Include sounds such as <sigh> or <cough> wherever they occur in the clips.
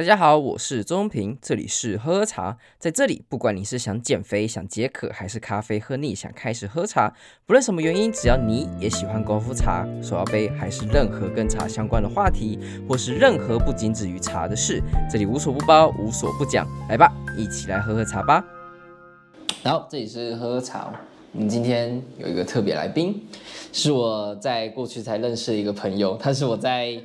大家好，我是周中平，这里是喝喝茶。在这里，不管你是想减肥、想解渴，还是咖啡喝腻想开始喝茶，不论什么原因，只要你也喜欢功夫茶、手摇杯，还是任何跟茶相关的话题，或是任何不仅止于茶的事，这里无所不包，无所不讲。来吧，一起来喝喝茶吧。好，这里是喝喝茶。我们今天有一个特别来宾，是我在过去才认识的一个朋友，他是我在。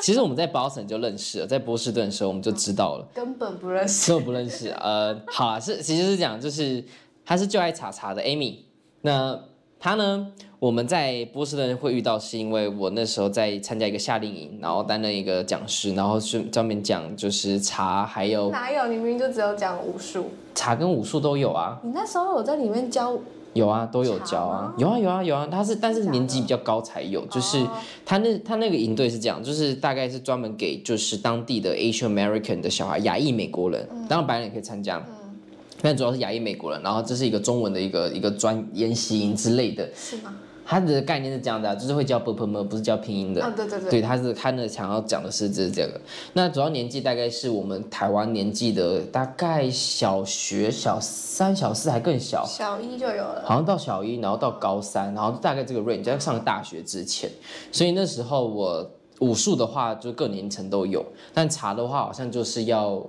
其实我们在 Boston 就认识了，在波士顿的时候我们就知道了，根本不认识，根本不认识。呃，好啊，是其实是讲，就是他是就爱茶茶的 Amy，那他呢，我们在波士顿会遇到，是因为我那时候在参加一个夏令营，然后担任一个讲师，然后是专门讲就是茶，还有哪有？你明明就只有讲武术，茶跟武术都有啊。你那时候有在里面教？有啊，都有教啊，有啊有啊有啊，他是但是年纪比较高才有，就是他那他那个营队是这样，就是大概是专门给就是当地的 Asian American 的小孩，亚裔美国人，当然白人也可以参加，嗯，但主要是亚裔美国人，然后这是一个中文的一个一个专研习营之类的，是吗？他的概念是这样的，就是会教啵啵啵，不是教拼音的。啊，对对对，对，他是他那想要讲的是就是这个。那主要年纪大概是我们台湾年纪的，大概小学小三、小四还更小，小一就有了。好像到小一，然后到高三，然后大概这个 range 在上大学之前。所以那时候我武术的话，就各年层都有，但茶的话，好像就是要。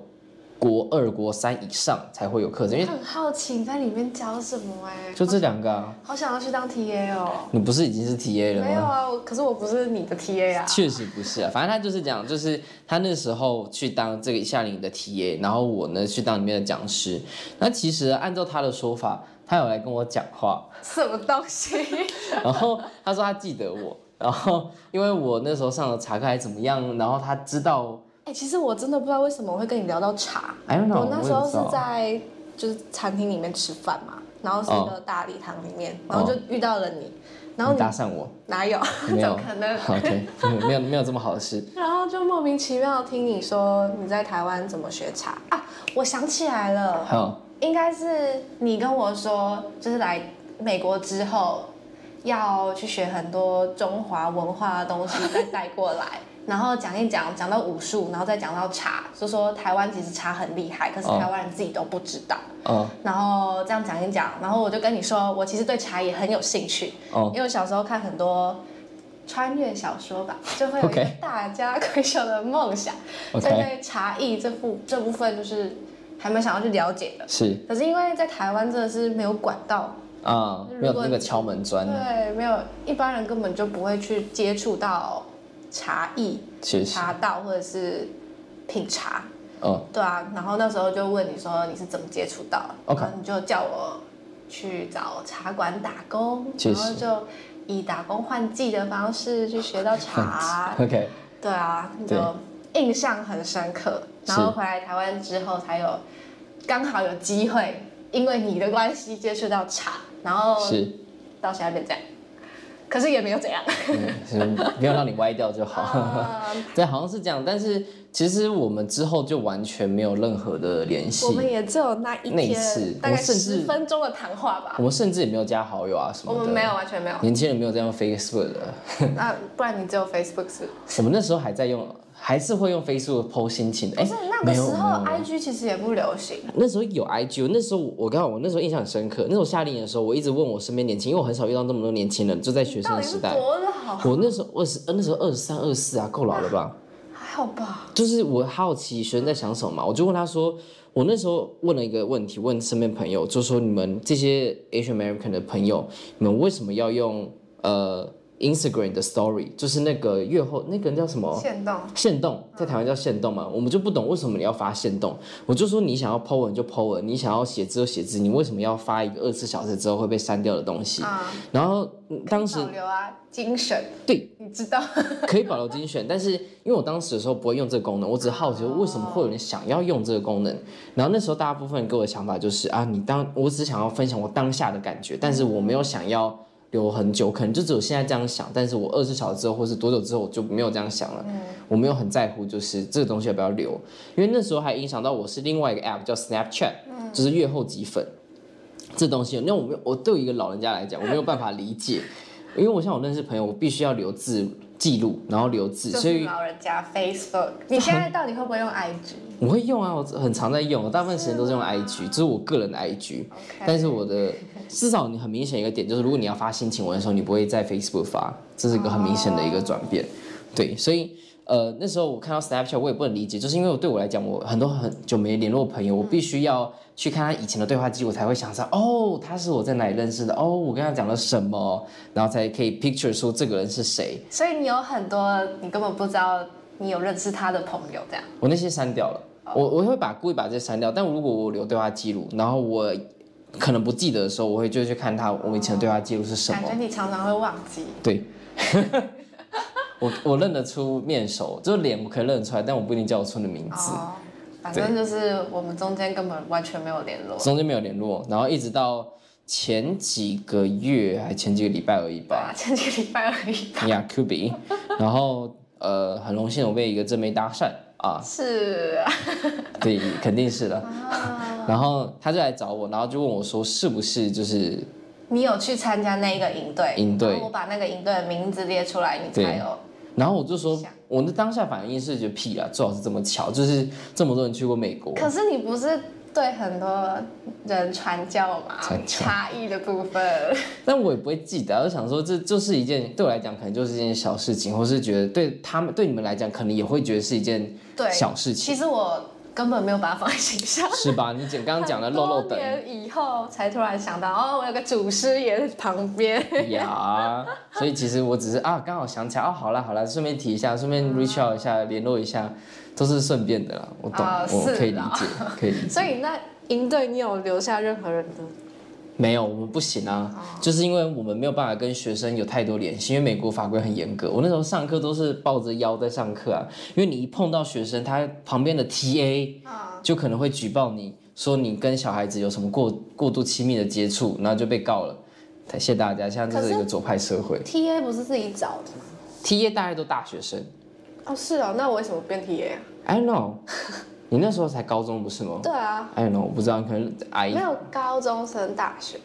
国二、国三以上才会有课程，因为很好奇你在里面教什么哎、欸，就这两个啊，好想要去当 TA 哦。你不是已经是 TA 了吗？没有啊，可是我不是你的 TA 啊。确实不是啊，反正他就是讲，就是他那时候去当这个夏令营的 TA，然后我呢去当里面的讲师。那其实按照他的说法，他有来跟我讲话，什么东西？<laughs> 然后他说他记得我，然后因为我那时候上了查课还怎么样，然后他知道。哎、欸，其实我真的不知道为什么我会跟你聊到茶。I don't know, 我那时候是在就是餐厅里面吃饭嘛，然后是一个大礼堂里面，oh. 然后就遇到了你，然后你，搭讪我？哪有？<laughs> 没有可能。<laughs> OK，没有没有这么好的事。然后就莫名其妙听你说你在台湾怎么学茶啊？我想起来了，oh. 应该是你跟我说，就是来美国之后要去学很多中华文化的东西，再带过来。<laughs> 然后讲一讲，讲到武术，然后再讲到茶，就说台湾其实茶很厉害，可是台湾人自己都不知道。哦。然后这样讲一讲，然后我就跟你说，我其实对茶也很有兴趣。哦。因为我小时候看很多穿越小说吧，就会有一个大家闺秀的梦想。所以对茶艺这部这部分就是还蛮想要去了解的。是。可是因为在台湾真的是没有管道啊，没有那个敲门砖。对，没有一般人根本就不会去接触到。茶艺、茶道或者是品茶，哦，对啊，然后那时候就问你说你是怎么接触到，OK，然后你就叫我去找茶馆打工，然后就以打工换季的方式去学到茶，<laughs> OK，对啊，就印象很深刻。然后回来台湾之后才有刚好有机会，因为你的关系接触到茶，然后到现在变这样。可是也没有怎样，嗯，没有让你歪掉就好。Uh, <laughs> 对，好像是这样。但是其实我们之后就完全没有任何的联系。我们也只有那一天，那一次，大概十分钟的谈话吧。我们甚至也没有加好友啊什么的。我们没有，完全没有。年轻人没有在用 Facebook 的。<laughs> 那不然你只有 Facebook 是？我们那时候还在用。还是会用 Facebook po 心情的。哎，那个时候 IG 其实也不流行。那时候有 IG，那时候我刚好我那时候印象很深刻。那时候夏令营的时候，我一直问我身边年轻，因为我很少遇到那么多年轻人，就在学生时代。我那时候二十，那时候二十三、二十四啊，够老了吧？还好吧。就是我好奇学生在想什么嘛，我就问他说，我那时候问了一个问题，问身边朋友，就说你们这些 Asian American 的朋友，你们为什么要用呃？Instagram 的 Story 就是那个月后那个人叫什么？限动。限动在台湾叫限动嘛？我们就不懂为什么你要发限动。我就说你想要 po 文就 po 文，你想要写字就写字，你为什么要发一个二十四小时之后会被删掉的东西？啊、然后当时保留啊精选。对，你知道 <laughs> 可以保留精选，但是因为我当时的时候不会用这个功能，我只是好奇为什么会有人想要用这个功能。然后那时候大部分人给我的想法就是啊，你当我只想要分享我当下的感觉，但是我没有想要。留很久，可能就只有现在这样想，但是我二十小时之后，或是多久之后，我就没有这样想了。嗯、我没有很在乎，就是这个东西要不要留，因为那时候还影响到我是另外一个 app 叫 Snapchat，、嗯、就是阅后即粉。这东西，那我没有，我对于一个老人家来讲，我没有办法理解，因为我像我认识朋友，我必须要留自记录，然后留字，所以老人家 Facebook，你现在到底会不会用 IG？我会用啊，我很常在用，我大部分时间都是用 IG，这是我个人的 IG。但是我的至少你很明显一个点就是，如果你要发心情文的时候，你不会在 Facebook 发，这是一个很明显的一个转变。Oh. 对，所以。呃，那时候我看到 Snapchat，我也不能理解，就是因为我对我来讲，我很多很久没联络朋友，我必须要去看他以前的对话记录，才会想到哦，他是我在哪里认识的，哦，我跟他讲了什么，然后才可以 picture 出这个人是谁。所以你有很多你根本不知道你有认识他的朋友，这样。我那些删掉了，我我会把故意把这些删掉，但如果我留对话记录，然后我可能不记得的时候，我会就去看他我们以前的对话记录是什么。感觉你常常会忘记。对。我我认得出面熟，就是脸我可以认得出来，但我不一定叫得出你的名字。哦，反正就是我们中间根本完全没有联络。中间没有联络，然后一直到前几个月还前几个礼拜而已吧。啊，前几个礼拜而已。Yeah, could be。<laughs> 然后呃，很荣幸我被一个正妹搭讪啊。是啊。对，肯定是的。啊。然后他就来找我，然后就问我说，是不是就是你有去参加那个营队？营队。我把那个营队的名字列出来，你才有。然后我就说，我的当下反应是觉得屁啦，最好是这么巧，就是这么多人去过美国。可是你不是对很多人传教吗？传教。差异的部分。<laughs> 但我也不会记得，我想说，这就是一件对我来讲可能就是一件小事情，或是觉得对他们对你们来讲可能也会觉得是一件小事情。其实我。根本没有把它放在心上，是吧？你讲刚刚讲的漏漏等，年以后才突然想到，哦，我有个祖师爷在旁边。呀，所以其实我只是啊，刚好想起来，哦，好了好了，顺便提一下，顺便 reach out 一下，联络一下，都是顺便的啦。我懂，哦、我可以理解，可以理解。所以那营队你有留下任何人的？没有，我们不行啊，就是因为我们没有办法跟学生有太多联系，因为美国法规很严格。我那时候上课都是抱着腰在上课啊，因为你一碰到学生，他旁边的 TA 就可能会举报你说你跟小孩子有什么过过度亲密的接触，然后就被告了。谢谢大家，现在这是一个左派社会。TA 不是自己找的吗？TA 大概都大学生。哦，是啊，那我为什么变 TA 啊？I don't know。<laughs> 你那时候才高中不是吗？对啊。哎呦，我不知道，可能阿姨。没有高中生大学。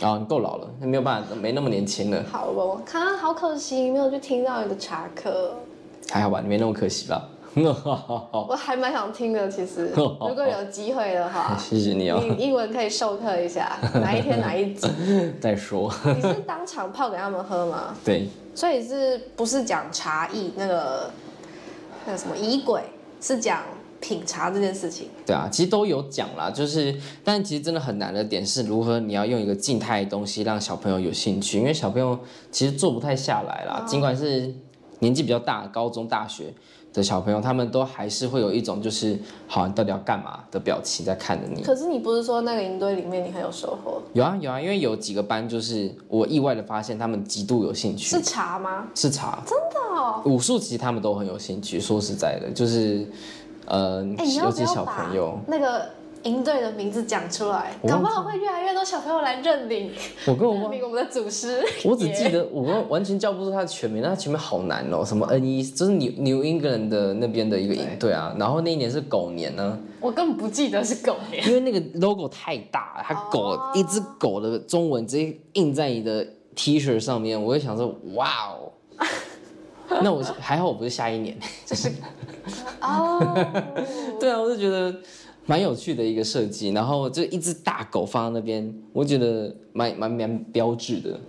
哦，你够老了，没有办法，没那么年轻了。好了，看，好可惜，没有去听到你的茶课。还好吧，你没那么可惜吧？<laughs> 我还蛮想听的，其实，<laughs> 如果有机会的话。<laughs> 谢谢你哦。你英文可以授课一下，哪一天哪一集？再说。你是当场泡给他们喝吗？对。所以是不是讲茶艺那个那个什么仪轨？是讲。品茶这件事情，对啊，其实都有讲啦，就是，但其实真的很难的点是如何你要用一个静态的东西让小朋友有兴趣，因为小朋友其实坐不太下来啦，尽管是年纪比较大，高中、大学的小朋友，他们都还是会有一种就是，好，你到底要干嘛的表情在看着你。可是你不是说那个营队里面你很有收获？有啊有啊，因为有几个班就是我意外的发现他们极度有兴趣。是茶吗？是茶，真的哦。武术其实他们都很有兴趣，说实在的，就是。呃，尤其小朋友那个营队的名字讲出来，搞不好会越来越多小朋友来认领。我跟我 <laughs> 认领我们的祖师。我只记得我完全叫不出他的全名，那他全名好难哦，什么 N 一，就是 New New England 的那边的一个营队啊。然后那一年是狗年呢，我根本不记得是狗年，因为那个 logo 太大了，它狗、oh. 一只狗的中文直接印在你的 T 恤上面，我就想说，哇哦。<laughs> 那我还好，我不是下一年，就是 <laughs> 哦，对啊，我就觉得蛮有趣的一个设计，然后就一只大狗放在那边，我觉得蛮蛮蛮标志的，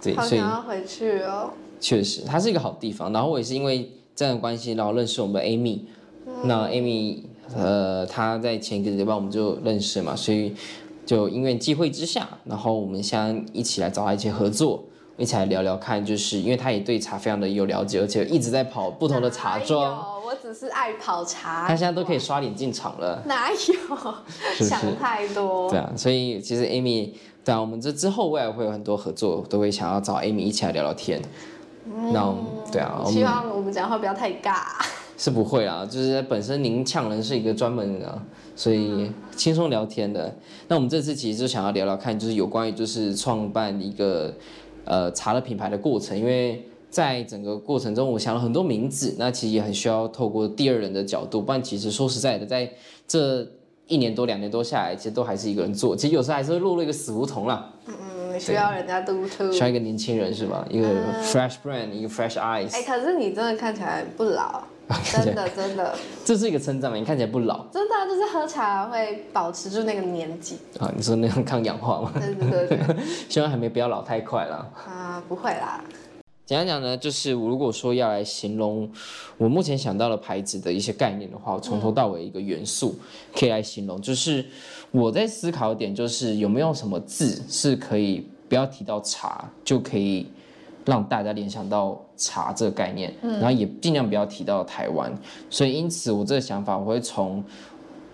对，所以要回去哦。确实，它是一个好地方。然后我也是因为这样的关系，然后认识我们的 Amy。嗯、那 Amy，呃，她在前一个礼拜我们就认识嘛，所以就因缘际会之下，然后我们现在一起来找她一起合作。一起来聊聊看，就是因为他也对茶非常的有了解，而且一直在跑不同的茶庄。我只是爱跑茶。他现在都可以刷脸进场了。哪有？<laughs> 是是想太多。对啊，所以其实 Amy，对啊，我们这之后未来会有很多合作，都会想要找 Amy 一起来聊聊天。嗯。那对啊，希望我们讲话不要太尬。<laughs> 是不会啊，就是本身您呛人是一个专门的，所以轻松聊天的。那我们这次其实就想要聊聊看，就是有关于就是创办一个。呃，查了品牌的过程，因为在整个过程中，我想了很多名字，那其实也很需要透过第二人的角度，不然其实说实在的，在这一年多、两年多下来，其实都还是一个人做，其实有时候还是会落入一个死胡同啦。嗯嗯，嗯，需要人家督促，需要一个年轻人是吧？一个 fresh brain，、嗯、一个 fresh eyes。哎、欸，可是你真的看起来不老，真的 <laughs> 真的。这是一个称赞嘛？你看起来不老。真的、啊，就是喝茶会保持住那个年纪。啊，你说那种抗氧化吗？对对对对。<laughs> 希望还没不要老太快了。啊，不会啦。简单讲呢，就是我如果说要来形容我目前想到的牌子的一些概念的话，我从头到尾一个元素可以来形容，就是我在思考的点就是有没有什么字是可以不要提到茶就可以让大家联想到茶这个概念，然后也尽量不要提到台湾。所以因此我这个想法我会从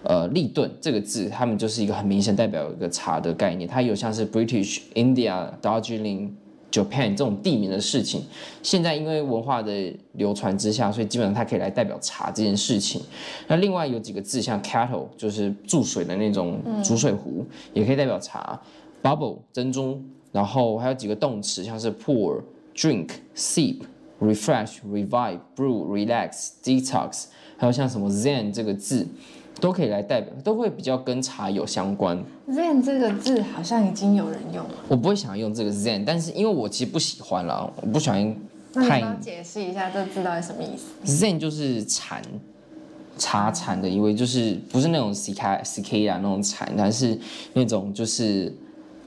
呃立顿这个字，他们就是一个很明显代表一个茶的概念，它有像是 British India Darjeeling。Japan 这种地名的事情，现在因为文化的流传之下，所以基本上它可以来代表茶这件事情。那另外有几个字，像 kettle 就是注水的那种煮水壶，嗯、也可以代表茶。Bubble 珍珠，然后还有几个动词，像是 pour、drink、sip、refresh、revive、brew、relax、detox，还有像什么 zen 这个字。都可以来代表，都会比较跟茶有相关。Zen 这个字好像已经有人用了。我不会想要用这个 Zen，但是因为我其实不喜欢了，我不喜欢太。那你解释一下这个字到底什么意思？Zen 就是禅，茶禅的意味，就是不是那种 ck 啊那种禅，但是那种就是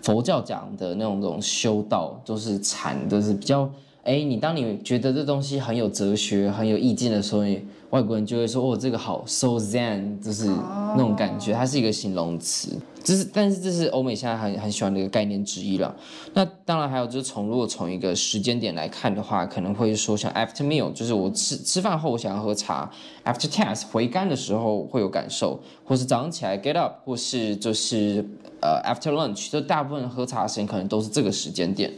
佛教讲的那种那种修道，都是禅，都是比较。哎，你当你觉得这东西很有哲学、很有意境的时候，外国人就会说：“哦，这个好，so zen，就是那种感觉。”它是一个形容词，这是，但是这是欧美现在很很喜欢的一个概念之一了。那当然还有就是从如果从一个时间点来看的话，可能会说像 after meal，就是我吃吃饭后我想要喝茶；after task 回甘的时候会有感受，或是早上起来 get up，或是就是呃 after lunch，就大部分喝茶的时间可能都是这个时间点。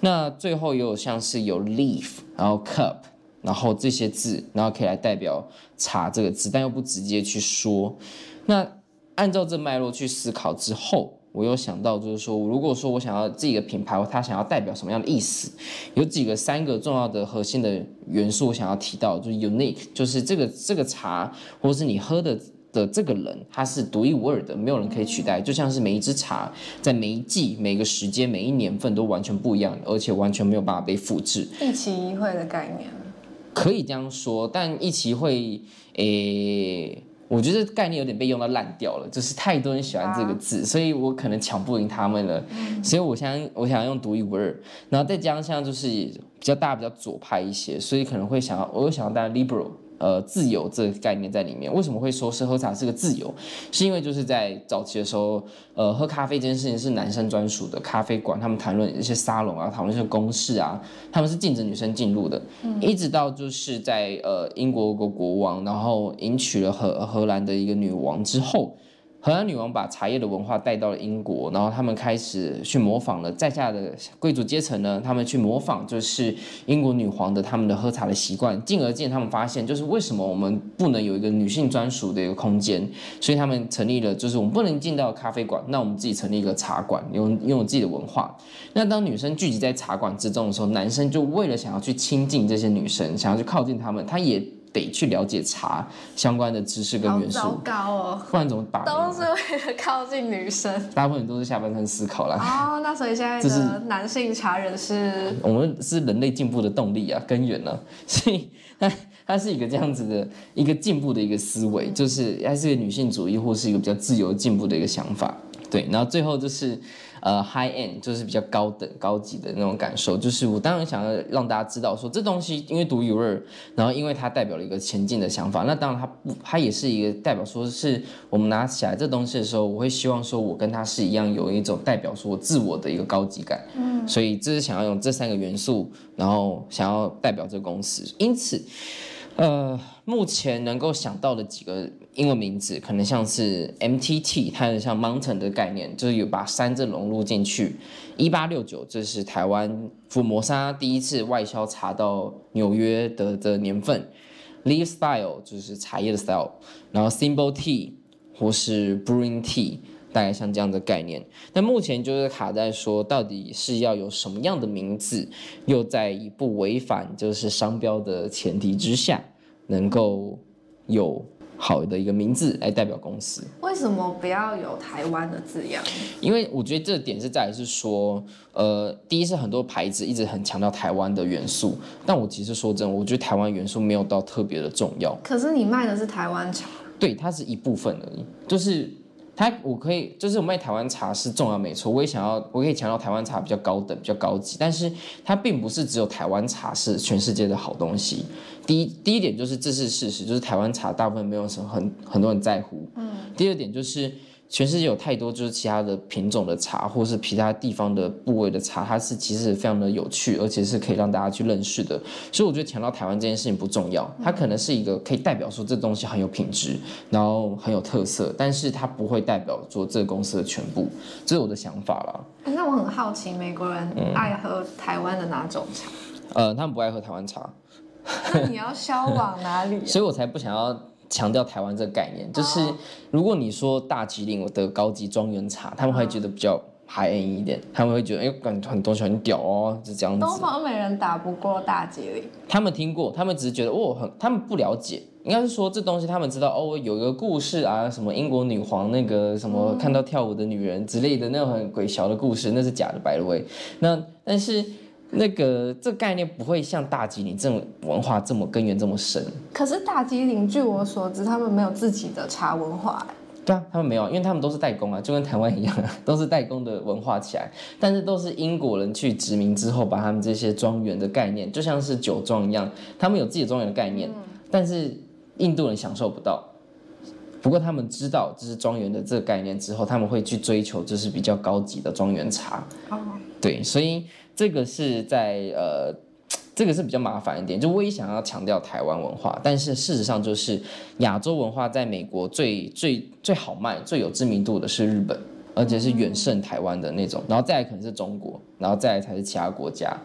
那最后也有像是有 leaf，然后 cup，然后这些字，然后可以来代表茶这个字，但又不直接去说。那按照这脉络去思考之后，我又想到就是说，如果说我想要这个品牌，它想要代表什么样的意思，有几个三个重要的核心的元素，我想要提到，就是 unique，就是这个这个茶，或者是你喝的。的这个人，他是独一无二的，没有人可以取代。就像是每一支茶，在每一季、每个时间、每一年份都完全不一样，而且完全没有办法被复制。一期一会的概念，可以这样说。但一期一会，诶，我觉得概念有点被用到烂掉了，就是太多人喜欢这个字，啊、所以我可能抢不赢他们了。嗯、所以我想，我想用独一无二，然后再加上就是比较大、比较左派一些，所以可能会想要，我又想要带 liberal。呃，自由这个概念在里面，为什么会说是喝茶是个自由？是因为就是在早期的时候，呃，喝咖啡这件事情是男生专属的，咖啡馆他们谈论一些沙龙啊，讨论一些公事啊，他们是禁止女生进入的，嗯、一直到就是在呃英国国国王，然后迎娶了荷荷兰的一个女王之后。荷兰女王把茶叶的文化带到了英国，然后他们开始去模仿了在下的贵族阶层呢，他们去模仿就是英国女皇的他们的喝茶的习惯，进而渐他们发现就是为什么我们不能有一个女性专属的一个空间，所以他们成立了就是我们不能进到咖啡馆，那我们自己成立一个茶馆，拥拥有自己的文化。那当女生聚集在茶馆之中的时候，男生就为了想要去亲近这些女生，想要去靠近她们，他也。得去了解茶相关的知识跟元素，好糟糕哦，不然怎么打？都是为了靠近女生，大部分都是下半身思考啦。哦，那所以现在的男性茶人是？我们是人类进步的动力啊，根源呢、啊？<laughs> 所以它它是一个这样子的一个进步的一个思维，嗯、就是还是一个女性主义或是一个比较自由进步的一个想法。对，然后最后就是。呃，high end 就是比较高等、高级的那种感受。就是我当然想要让大家知道说，这东西因为独一无二，然后因为它代表了一个前进的想法。那当然它不，它也是一个代表说是我们拿起来这东西的时候，我会希望说我跟它是一样，有一种代表说我自我的一个高级感。嗯，所以这是想要用这三个元素，然后想要代表这个公司。因此，呃，目前能够想到的几个。英文名字可能像是 MTT，它有像 Mountain 的概念，就是有把山字融入进去。一八六九，这是台湾福摩沙第一次外销茶到纽约的的年份。Leaf Style 就是茶叶的 style，然后 Symbol Tea 或是 Brewing Tea，大概像这样的概念。那目前就是卡在说，到底是要有什么样的名字，又在不违反就是商标的前提之下，能够有。好的一个名字来代表公司。为什么不要有台湾的字样？因为我觉得这点是在于是说，呃，第一是很多牌子一直很强调台湾的元素，但我其实说真的，我觉得台湾元素没有到特别的重要。可是你卖的是台湾茶。对，它是一部分而已，就是。它我可以，就是我卖台湾茶是重要没错，我也想要，我可以强调台湾茶比较高等，比较高级，但是它并不是只有台湾茶是全世界的好东西。第一，第一点就是这是事实，就是台湾茶大部分没有什么很很多人在乎。嗯。第二点就是。全世界有太多就是其他的品种的茶，或是其他地方的部位的茶，它是其实非常的有趣，而且是可以让大家去认识的。所以我觉得强调台湾这件事情不重要，它可能是一个可以代表说这东西很有品质，然后很有特色，但是它不会代表说这个公司的全部，这是我的想法啦。那我很好奇，美国人爱喝台湾的哪种茶？嗯。呃，他们不爱喝台湾茶。<laughs> 那你要销往哪里啊？<laughs> 所以我才不想要。强调台湾这个概念，就是如果你说大吉岭的高级庄园茶，他们会觉得比较 high end 一点，他们会觉得哎，感觉很多很屌哦，就这样子。东方美人打不过大吉岭。他们听过，他们只是觉得哦，很，他们不了解，应该是说这东西他们知道哦，有一个故事啊，什么英国女皇那个什么看到跳舞的女人之类的那种很鬼小的故事，那是假的，by the way。那但是。那个这概念不会像大吉岭这种文化这么根源这么深。可是大吉岭，据我所知，他们没有自己的茶文化。对啊，他们没有，因为他们都是代工啊，就跟台湾一样，<laughs> 都是代工的文化起来。但是都是英国人去殖民之后，把他们这些庄园的概念，就像是酒庄一样，他们有自己的庄园的概念，嗯、但是印度人享受不到。不过他们知道这是庄园的这个概念之后，他们会去追求就是比较高级的庄园茶。哦，对，所以。这个是在呃，<tsk> 这个是比较麻烦一点。就我也想要强调台湾文化，但是事实上就是亚洲文化在美国最最最好卖、最有知名度的是日本，而且是远胜台湾的那种。然后再来可能是中国，然后再来才是其他国家。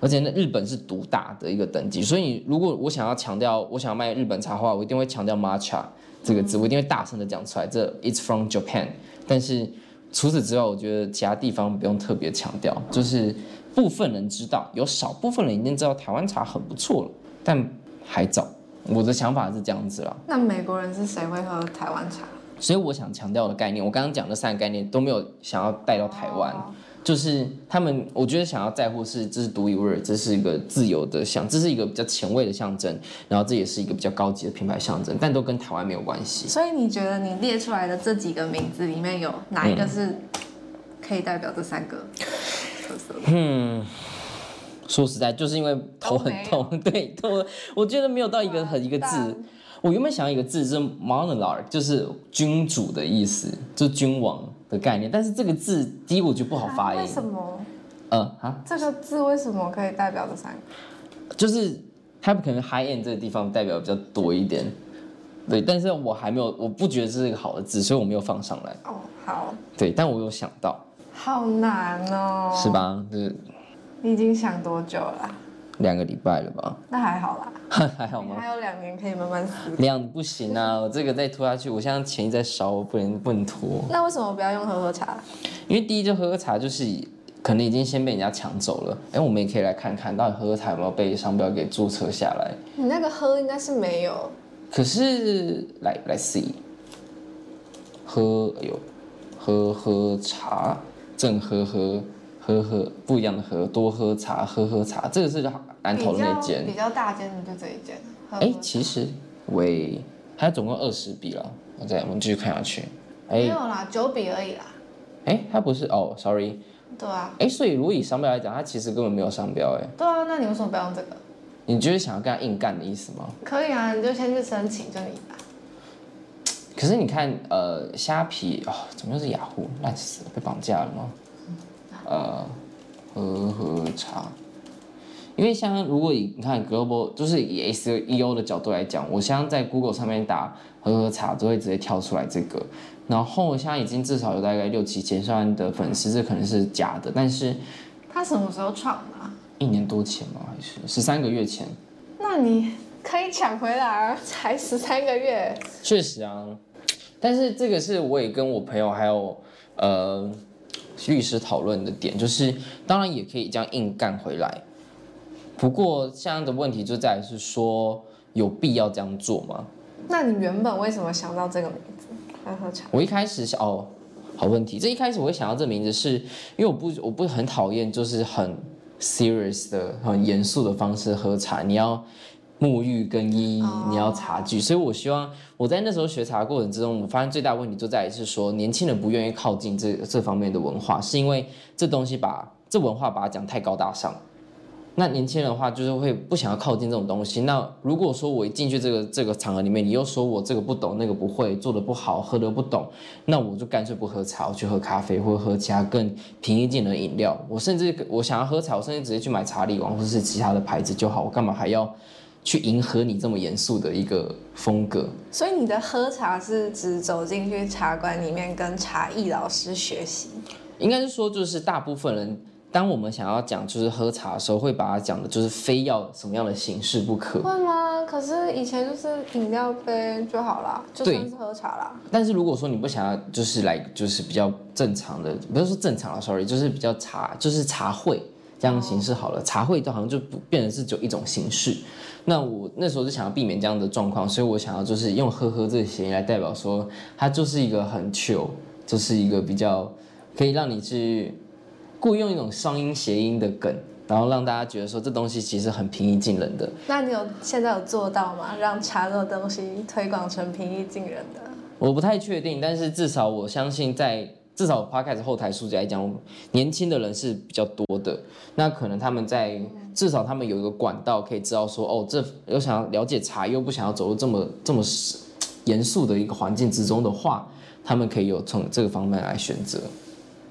而且那，日本是独大的一个等级。所以如果我想要强调，我想要卖日本茶的话，我一定会强调 matcha 这个字，我一定会大声的讲出来，这 it's from Japan。但是除此之外，我觉得其他地方不用特别强调，就是。部分人知道，有少部分人已经知道台湾茶很不错了，但还早。我的想法是这样子啦。那美国人是谁会喝台湾茶？所以我想强调的概念，我刚刚讲的三个概念都没有想要带到台湾，哦、就是他们我觉得想要在乎是这是独一无二，这是一个自由的象，这是一个比较前卫的象征，然后这也是一个比较高级的品牌象征，但都跟台湾没有关系。所以你觉得你列出来的这几个名字里面有哪一个是可以代表这三个？嗯嗯，说实在，就是因为头很痛，<laughs> 对头，我觉得没有到一个很一个字。我原本想要一个字是 monarch，就是君主的意思，就是君王的概念。但是这个字第一我觉得不好发音。为什么？呃啊，这个字为什么可以代表这三个？就是它可能 high end 这个地方代表比较多一点，对。但是我还没有，我不觉得这是一个好的字，所以我没有放上来。哦，好。对，但我有想到。好难哦，是吧？就是你已经想多久了？两个礼拜了吧？那还好啦，<laughs> 还好吗？还有两年可以慢慢思。两不行啊，我这个再拖下去，我现在钱一直在烧，我不能不能拖。那为什么不要用喝喝茶？因为第一就喝喝茶就是可能已经先被人家抢走了。哎，我们也可以来看看到底喝喝茶有没有被商标给注册下来。你那个喝应该是没有。可是来来 see，喝哎呦，喝喝茶。正喝喝喝喝不一样的喝，多喝茶喝喝茶，这个是南头的那间，比较大间的就这一间。哎，其实喂，它总共二十笔了，我再我们继续看下去。哎，没有啦，九笔而已啦。哎，它不是哦，sorry。对啊。哎，所以如果以商标来讲，它其实根本没有商标哎。对啊，那你为什么不要用这个？你就是想要跟他硬干的意思吗？可以啊，你就先去申请就你吧。可是你看，呃，虾皮哦，怎么又是雅虎？烂死了，被绑架了吗？呃，喝喝茶，因为像如果以你看 global，就是以 SEO 的角度来讲，我现在在 Google 上面打喝喝茶，都会直接跳出来这个。然后现在已经至少有大概六七千万的粉丝，这可能是假的，但是他什么时候创的？一年多前吗？还是十三个月前？那你可以抢回来啊，才十三个月。确实啊。但是这个是我也跟我朋友还有呃律师讨论的点，就是当然也可以这样硬干回来。不过现在的问题就在于是说有必要这样做吗？那你原本为什么想到这个名字？喝喝茶。我一开始想哦，好问题。这一开始我会想到这名字是，是因为我不我不很讨厌就是很 serious 的很严肃的方式喝茶，你要沐浴更衣，你要茶具，所以我希望我在那时候学茶的过程之中，我发现最大的问题就在于是说，年轻人不愿意靠近这这方面的文化，是因为这东西把这文化把它讲太高大上。那年轻人的话，就是会不想要靠近这种东西。那如果说我一进去这个这个场合里面，你又说我这个不懂，那个不会，做的不好，喝的不懂，那我就干脆不喝茶，我去喝咖啡，或者喝其他更平易近人的饮料。我甚至我想要喝茶，我甚至直接去买茶里王或者是其他的牌子就好。我干嘛还要去迎合你这么严肃的一个风格？所以你的喝茶是指走进去茶馆里面跟茶艺老师学习？应该是说，就是大部分人。当我们想要讲就是喝茶的时候，会把它讲的就是非要什么样的形式不可。会吗？可是以前就是饮料杯就好啦，就算是喝茶啦。但是如果说你不想要就是来就是比较正常的，不是说正常的，sorry，就是比较茶就是茶会这样形式好了。茶会就好像就不变成是只有一种形式。那我那时候就想要避免这样的状况，所以我想要就是用呵呵这个谐音来代表说，它就是一个很 chill，就是一个比较可以让你去。故意用一种双音谐音的梗，然后让大家觉得说这东西其实很平易近人的。那你有现在有做到吗？让茶这个东西推广成平易近人的？我不太确定，但是至少我相信，在至少 Podcast 后台数据来讲，年轻的人是比较多的。那可能他们在至少他们有一个管道可以知道说，哦，这又想要了解茶，又不想要走入这么这么严肃的一个环境之中的话，他们可以有从这个方面来选择。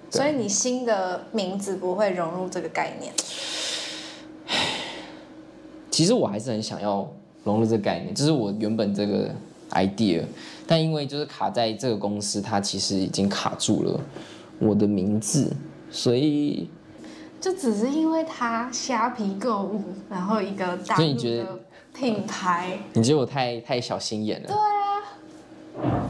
所以你新的名字不会融入这个概念？其实我还是很想要融入这个概念，这是我原本这个 idea，但因为就是卡在这个公司，它其实已经卡住了我的名字，所以就只是因为它虾皮购物，然后一个大陆的品牌，你觉得我太太小心眼了？对啊。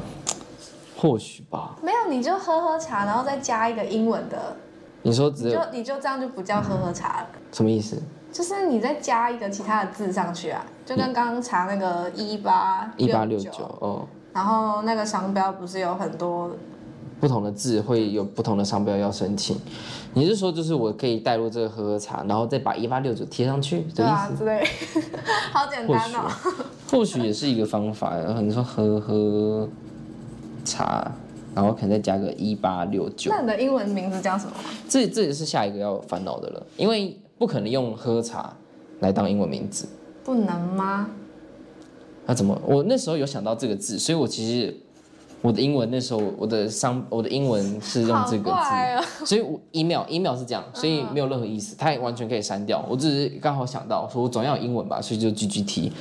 或许吧，没有你就喝喝茶，然后再加一个英文的。你说只有，你就你就这样就不叫喝喝茶了。什么意思？就是你再加一个其他的字上去啊，就跟刚刚查那个一八一八六九哦。然后那个商标不是有很多不同的字，会有不同的商标要申请。你是说就是我可以带入这个喝喝茶，然后再把一八六九贴上去？对啊，之类。<laughs> 好简单哦。或许也是一个方法。然后你说喝喝。茶，然后可能再加个一八六九。那你的英文名字叫什么？这这也是下一个要烦恼的了，因为不可能用喝茶来当英文名字。不能吗？那怎么？我那时候有想到这个字，所以我其实我的英文那时候我的商我的英文是用这个字，哦、所以我 email email 是这样，所以没有任何意思，它也完全可以删掉。我只是刚好想到说我总要有英文吧，所以就 GGT，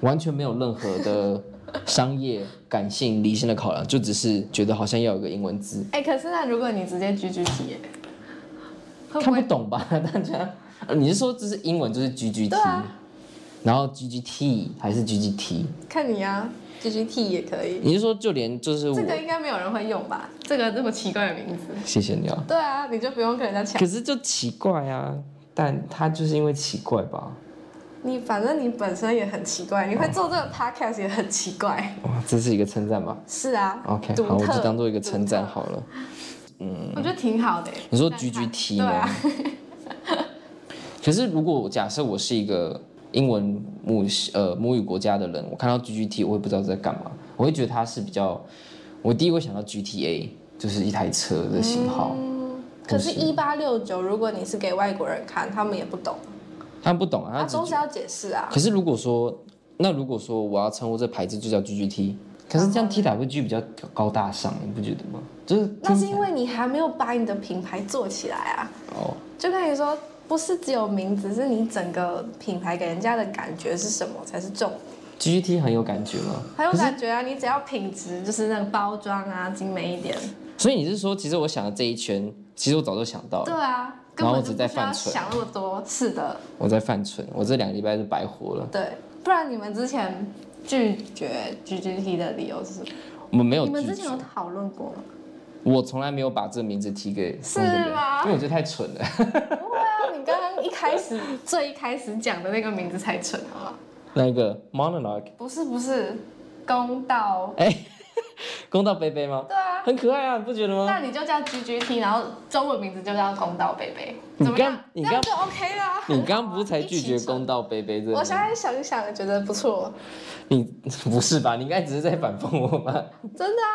完全没有任何的。商业、感性、理性的考量，就只是觉得好像要有个英文字。哎、欸，可是那如果你直接 G G T，看不懂吧？<laughs> 大家，你是说这是英文就是 G G T，、啊、然后 G G T 还是 G G T？看你啊，G G T 也可以。你是说就连就是我这个应该没有人会用吧？这个这么奇怪的名字。谢谢你啊。对啊，你就不用跟人家抢。可是就奇怪啊，但他就是因为奇怪吧。你反正你本身也很奇怪，你会做这个 podcast 也很奇怪。哇，这是一个称赞吧？是啊。OK，好，我就当做一个称赞好了。嗯，我觉得挺好的。你说 GGT 吗？啊、可是如果假设我是一个英文母呃母语国家的人，我看到 GGT 我会不知道在干嘛，我会觉得它是比较，我第一会想到 GTA，就是一台车的型号。嗯、可是，一八六九，如果你是给外国人看，他们也不懂。他们不懂啊，他总是要解释啊。可是如果说，那如果说我要称呼这牌子就叫 GGT，可是这样 TWG 比较高大上，你不觉得吗？就是那是因为你还没有把你的品牌做起来啊。哦。就跟你说，不是只有名字，是你整个品牌给人家的感觉是什么才是重点。GGT 很有感觉吗？很有感觉啊！你只要品质，就是那个包装啊，精美一点。所以你是说，其实我想的这一圈，其实我早就想到了。对啊。然后我只在犯蠢，想那么多，是的。我在犯蠢，我这两个礼拜是白活了。对，不然你们之前拒绝 GGT 的理由是什么？我们没有。你们之前有讨论过吗？我从来没有把这个名字提给。是吗？因为我觉得太蠢了。不会啊，<laughs> 你刚刚一开始最一开始讲的那个名字才蠢，好吗？那个 Monologue？不是不是，公道。哎、欸，公道杯杯吗？对啊，很可爱啊，你不觉得吗？那你就叫 GGT，然后中文名字就叫公道杯杯。你刚你刚就 OK 啦。你刚不是才拒绝公道杯杯这？<laughs> 我现在想一想，觉得不错。你不是吧？你应该只是在反讽我吧？真的啊，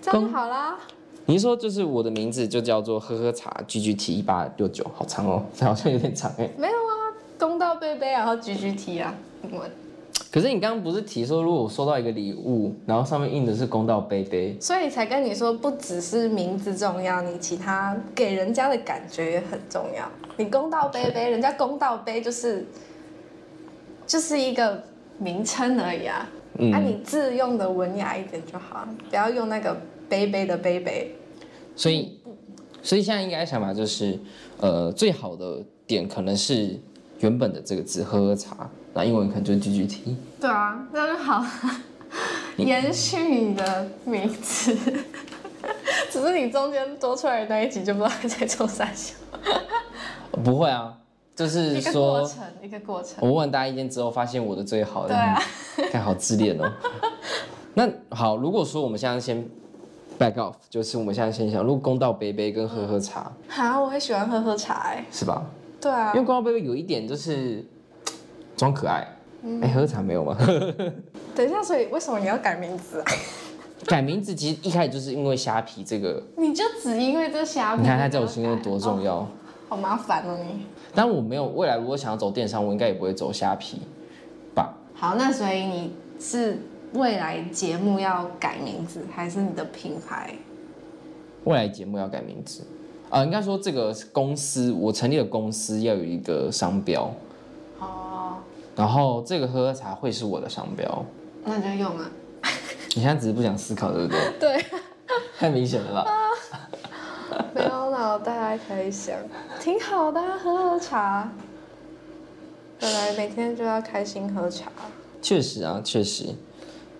这样就好啦。你是说就是我的名字就叫做喝喝茶 GGT 一八六九，好长哦，这好像有点长哎。没有啊，公道杯杯然后 GGT 啊，英文。可是你刚刚不是提说，如果我收到一个礼物，然后上面印的是公道杯杯，所以才跟你说，不只是名字重要，你其他给人家的感觉也很重要。你公道杯杯，人家公道杯就是就是一个名称而已啊，那、嗯啊、你字用的文雅一点就好，不要用那个杯杯的杯杯。所以，所以现在应该想法就是，呃，最好的点可能是原本的这个字喝喝茶。那英文可能就是 GGT。对啊，那就好，延续你的名字，<laughs> 只是你中间多出来的那一集就不知道在做啥笑。不会啊，就是说一个过程，一个过程。我问大家意见之后，发现我的最好的，对啊，<laughs> 看好自恋哦。那好，如果说我们现在先 back off，就是我们现在先想，如果公道杯杯跟喝喝茶，好，我也喜欢喝喝茶，哎，是吧？对啊，因为公道杯杯有一点就是。装可爱，哎、喝茶没有吗？<laughs> 等一下，所以为什么你要改名字啊？改名字其实一开始就是因为虾皮这个，你就只因为这虾皮？你看它在我心中多重要，哦、好麻烦哦你。但我没有未来如果想要走电商，我应该也不会走虾皮吧？好，那所以你是未来节目要改名字，还是你的品牌？未来节目要改名字，啊、呃，应该说这个公司我成立的公司要有一个商标。然后这个喝喝茶会是我的商标，那就用啊。<laughs> 你现在只是不想思考，对不对？对，<laughs> 太明显了吧？没有脑袋可以想，挺好的，喝喝茶。本来每天就要开心喝茶。确实啊，确实。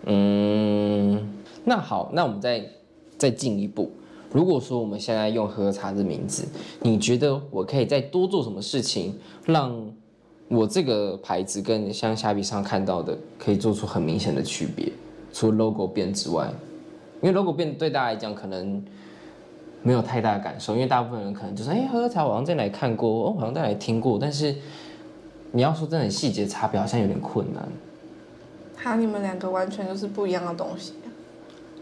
嗯，那好，那我们再再进一步。如果说我们现在用喝喝茶的名字，你觉得我可以再多做什么事情让？我这个牌子跟像虾皮上看到的，可以做出很明显的区别。除了 logo 变之外，因为 logo 变对大家来讲可能没有太大的感受，因为大部分人可能就是哎，喝喝茶，我好像在哪里看过，哦，好像在哪里听过。但是你要说真的很细节差别，好像有点困难。哈，你们两个完全就是不一样的东西。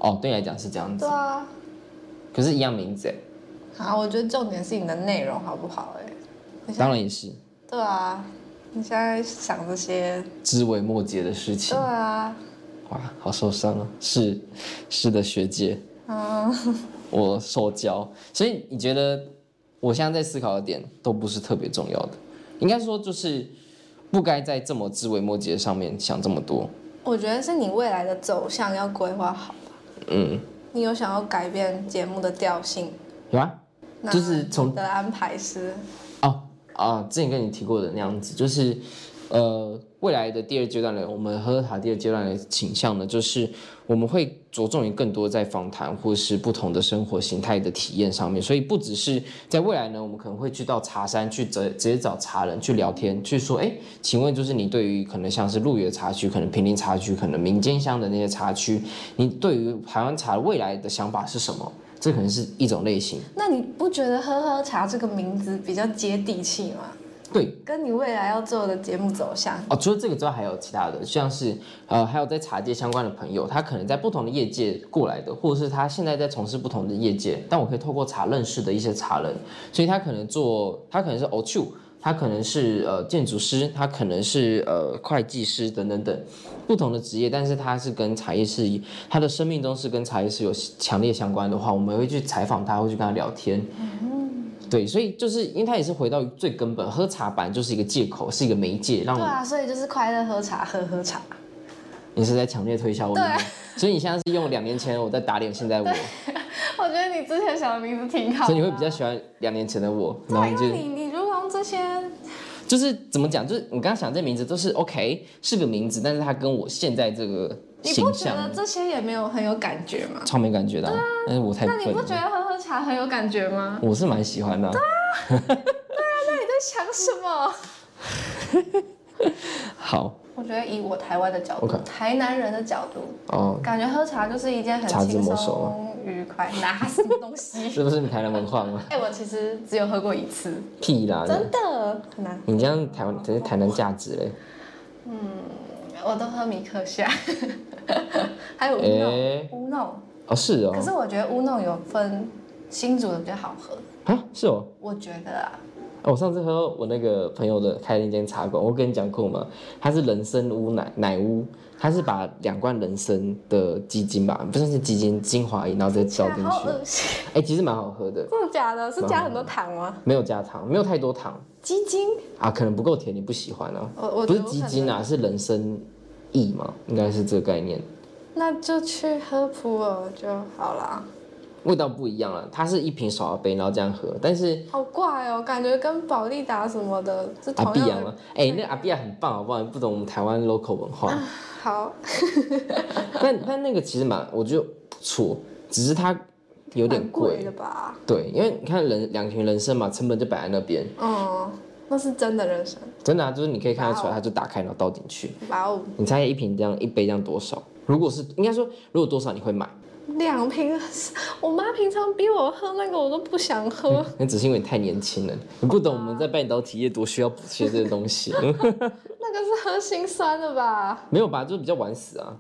哦，对你来讲是这样子。对啊。可是，一样名字哎。好，我觉得重点是你的内容好不好哎。当然也是。对啊。你现在想这些枝微末节的事情？对啊，哇，好受伤啊！是，是的，学姐，嗯，我受教。所以你觉得我现在在思考的点都不是特别重要的，应该说就是不该在这么枝微末节上面想这么多。我觉得是你未来的走向要规划好吧。嗯，你有想要改变节目的调性？有啊，就是从的安排是。啊，之前跟你提过的那样子，就是，呃，未来的第二阶段呢，我们喝茶第二阶段的倾向呢，就是我们会着重于更多在访谈或是不同的生活形态的体验上面，所以不只是在未来呢，我们可能会去到茶山去直直接找茶人去聊天，去说，哎，请问就是你对于可能像是陆野茶区、可能平林茶区、可能民间乡的那些茶区，你对于台湾茶未来的想法是什么？这可能是一种类型。那你不觉得“喝喝茶”这个名字比较接地气吗？对，跟你未来要做的节目走向。哦，除了这个之外，还有其他的，像是呃，还有在茶界相关的朋友，他可能在不同的业界过来的，或者是他现在在从事不同的业界，但我可以透过茶认识的一些茶人，所以他可能做，他可能是欧秋。他可能是呃建筑师，他可能是呃会计师等等等不同的职业，但是他是跟茶叶是，他的生命中是跟茶叶是有强烈相关的话，我们会去采访他，会去跟他聊天。嗯，对，所以就是因为他也是回到最根本，喝茶本来就是一个借口，是一个媒介，让对啊，所以就是快乐喝茶，喝喝茶。你是在强烈推销我？对，所以你现在是用两年前我在打脸现在我。我觉得你之前想的名字挺好，所以你会比较喜欢两年前的我，然后就你你如这些。就是怎么讲？就是我刚刚想这名字都是 OK，是个名字，但是它跟我现在这个你不觉得这些也没有很有感觉吗？超没感觉的、但是我太……那你不觉得喝喝茶很有感觉吗？我是蛮喜欢的、啊。对啊，对啊，那你在想什么？<laughs> <laughs> 好。我觉得以我台湾的角度，台南人的角度，哦，感觉喝茶就是一件很轻松愉快，拿 <laughs> 什么东西？是不是你台南文化吗？<laughs> 哎，我其实只有喝过一次。屁啦！真的很难。你这样台湾，这是台南价值嘞。嗯，我都喝米克夏，还有乌弄，乌弄。哦，是哦。可是我觉得乌弄有分新煮的比较好喝。啊，是哦。我觉得啊。我上次喝我那个朋友的开了一间茶馆，我跟你讲过吗？它是人参乌奶奶乌，它是把两罐人参的鸡精吧，不算是鸡精精华液，然后再倒进去。哎，其实蛮好喝的。真的假的？是加很多糖吗？没有加糖，没有太多糖。鸡精啊，可能不够甜，你不喜欢啊？我我不是鸡精啊，是人参液嘛，应该是这个概念。那就去喝普洱就好了。味道不一样了，它是一瓶手摇杯，然后这样喝，但是好怪哦，感觉跟保利达什么的是同样的。阿碧亚吗？哎、欸，那阿碧亚很棒，好不好？不懂我们台湾 local 文化。啊、<laughs> 好。<laughs> 但但那个其实蛮，我觉得不错，只是它有点贵的吧？对，因为你看人两瓶人参嘛，成本就摆在那边。哦，那是真的人参。真的啊，就是你可以看得出来，它就打开然后倒进去。哇哦！你猜一瓶这样一杯这样多少？如果是应该说，如果多少你会买？两瓶，我妈平常逼我喝那个，我都不想喝。<laughs> 那、嗯、只是因为你太年轻了，你不懂我们在半导体业多需要补些这些东西。<laughs> 那个是喝心酸的吧？没有吧，就是比较晚死啊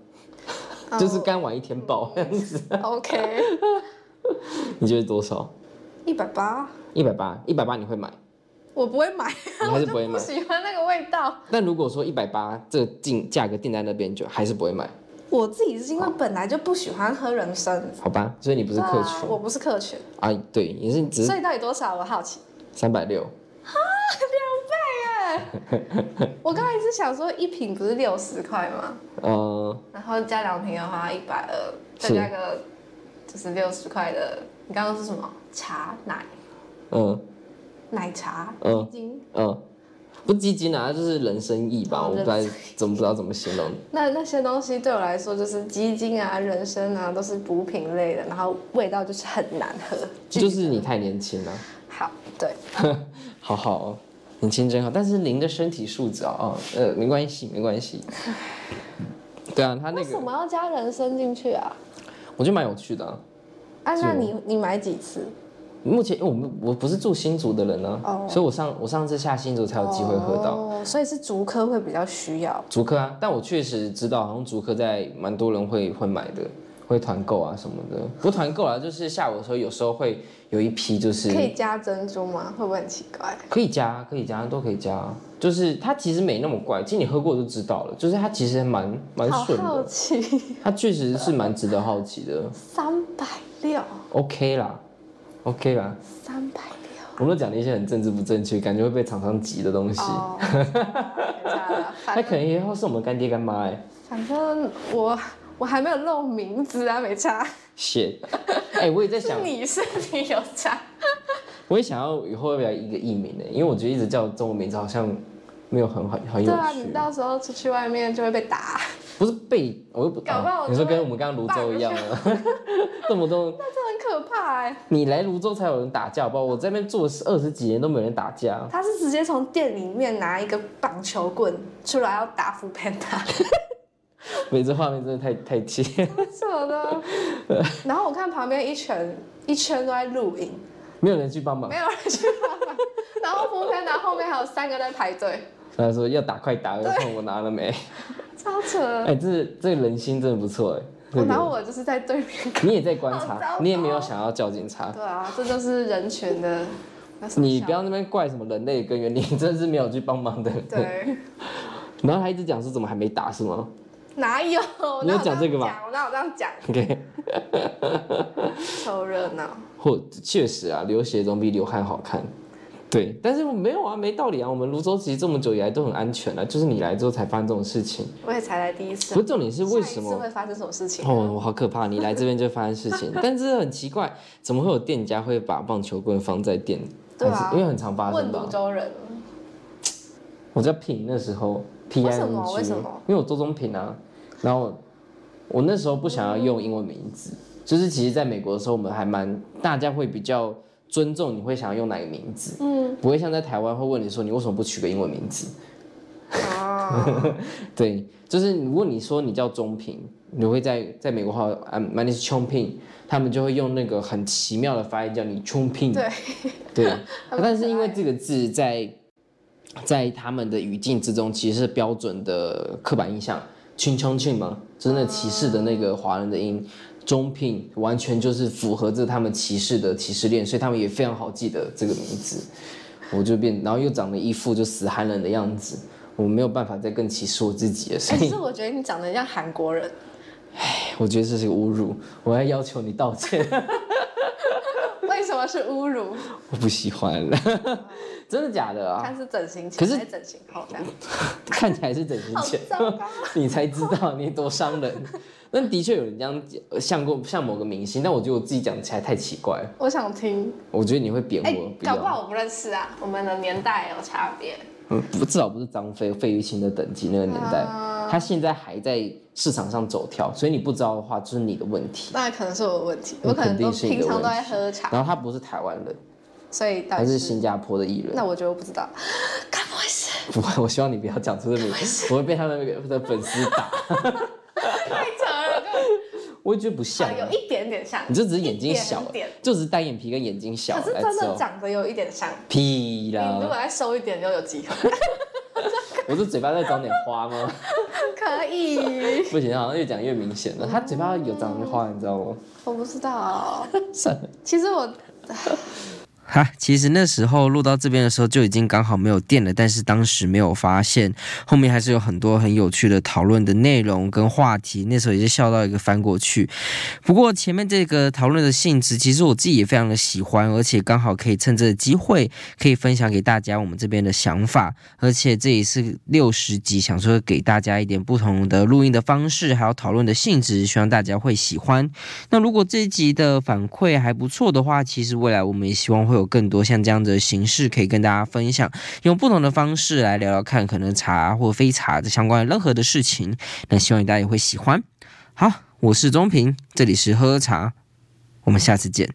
，oh, 就是干晚一天爆这样子。OK，<laughs> 你觉得多少？一百八。一百八，一百八你会买？我不会买，你还是不会买？不喜欢那个味道。但如果说一百八，这个定价格定在那边，就还是不会买。我自己是因为本来就不喜欢喝人参，好吧，所以你不是客群，啊、我不是客群。啊，对，也是只是，所以到底多少？我好奇，三百六，哈，两倍哎！<laughs> 我刚才是想说一瓶不是六十块吗？嗯，然后加两瓶的话一百二，再加个就是六十块的，你刚刚是什么？茶？奶，嗯，奶茶，嗯，嗯。不鸡精啊，就是人生意吧，我不知道怎么不知道怎么形容。<laughs> 那那些东西对我来说就是鸡精啊、人参啊，都是补品类的，然后味道就是很难喝。就是你太年轻了。好，对。<laughs> 好好哦，年轻真好，但是您的身体素质啊、哦，呃，没关系，没关系。<laughs> 对啊，他那个。为什么要加人参进去啊？我觉得蛮有趣的啊。啊，那你你买几次？目前我们我不是住新竹的人呢、啊，oh. 所以我上我上次下新竹才有机会喝到，oh. 所以是竹科会比较需要竹科啊，但我确实知道好像竹科在蛮多人会会买的，会团购啊什么的，不团购啊，就是下午的时候有时候会有一批就是可以加珍珠吗？会不会很奇怪？可以加，可以加，都可以加，就是它其实没那么怪，其实你喝过就知道了，就是它其实蛮蛮顺的，好奇，它确实是蛮值得好奇的，三百六，OK 啦。OK 吧，三百六。我们都讲了一些很政治不正确，感觉会被厂商挤的东西。哦，<laughs> 他可能以后是我们干爹干妈哎。反正我我还没有露名字啊，没差。谢。哎，我也在想。<laughs> 你是你有差。<laughs> 我也想要以后要不要一个艺名呢？因为我觉得一直叫中文名字好像没有很好很有趣。对啊，你到时候出去外面就会被打。不是被，我又不，搞不好、啊、你说跟我们刚刚泸州一样啊，<laughs> 这么多，<laughs> 那这很可怕哎。你来泸州才有人打架，好不好？我在那边做二十几年都没有人打架。他是直接从店里面拿一个棒球棍出来要打 foodpanda。<laughs> 每次画面真的太太气。什么的？然后我看旁边一圈一圈都在录影，没有人去帮忙，没有人去帮忙。然后 foodpanda 后面还有三个在排队。他说要打快打，要看我拿了没。超扯！哎、欸，这这个人心真的不错哎。然后我就是在对面，你也在观察，你也没有想要叫警察。对啊，这就是人权的。你不要那边怪什么人类根源，你真的是没有去帮忙的。对。然后他一直讲说怎么还没打是吗？哪有？你有讲这个吗？我哪有这样讲？OK。<laughs> 凑热闹。或确实啊，流血总比流汗好看。对，但是我没有啊，没道理啊。我们泸州其实这么久以来都很安全啊，就是你来之后才发生这种事情。我也才来第一次。不是重点是为什么？是会发生这种事情？哦，我好可怕！你来这边就发生事情，<laughs> 但是很奇怪，怎么会有店家会把棒球棍放在店里？对啊，因为很常发生吧。问芦洲人。我叫品那时候，P I N G。为什么？为什么？因为我周中品啊，然后我那时候不想要用英文名字，嗯、就是其实在美国的时候，我们还蛮大家会比较。尊重你会想要用哪个名字？嗯，不会像在台湾会问你说，你为什么不取个英文名字？<laughs> 对，就是如果你说你叫中平，你会在在美国话，My name is Chongping，他们就会用那个很奇妙的发音叫你 Chongping。对，对，<laughs> 但是因为这个字在在他们的语境之中，其实是标准的刻板印象，Ching Chong Ching 嘛，就是那歧视的那个华人的音。中聘完全就是符合着他们歧视的歧视链，所以他们也非常好记得这个名字。我就变，然后又长了一副就死寒冷的样子，我没有办法再更歧视我自己了。所以，可是我觉得你长得像韩国人。哎，我觉得这是个侮辱，我要要求你道歉。<laughs> 为什么是侮辱？我不喜欢了，<laughs> 真的假的啊？看是整形前还是整形后这样？<laughs> 看起来是整形前，<laughs> 你才知道你多伤人。但的确有人这样讲，像过像某个明星，但我觉得我自己讲起来太奇怪了。我想听。我觉得你会贬我。欸、搞不好我不认识啊，我们的年代有差别。嗯，不，至少不是张飞、费玉清的等级那个年代。呃、他现在还在市场上走跳，所以你不知道的话，就是你的问题。那可能是我的问题，我可能都平常都在喝茶。然后他不是台湾人，所以他是，是新加坡的艺人。那我觉得我不知道，该不会是？不会，我希望你不要讲出这个名字，我会被他的那个的粉丝打。我也觉得不像，有一点点像。你就只是眼睛小，就只是单眼皮跟眼睛小。可是真的长得有一点像。屁啦！你如果再瘦一点就有机会。<laughs> 我是嘴巴再长点花吗？可以。<laughs> 不行，好像越讲越明显了。他嘴巴有长点花，你知道吗？我不知道。<laughs> 算了。其实我。哈，其实那时候录到这边的时候就已经刚好没有电了，但是当时没有发现，后面还是有很多很有趣的讨论的内容跟话题，那时候也是笑到一个翻过去。不过前面这个讨论的性质，其实我自己也非常的喜欢，而且刚好可以趁这个机会可以分享给大家我们这边的想法，而且这也是六十集，想说给大家一点不同的录音的方式，还有讨论的性质，希望大家会喜欢。那如果这一集的反馈还不错的话，其实未来我们也希望会。有更多像这样的形式可以跟大家分享，用不同的方式来聊聊看，可能茶或非茶的相关任何的事情。那希望大家也会喜欢。好，我是钟平，这里是喝喝茶，我们下次见。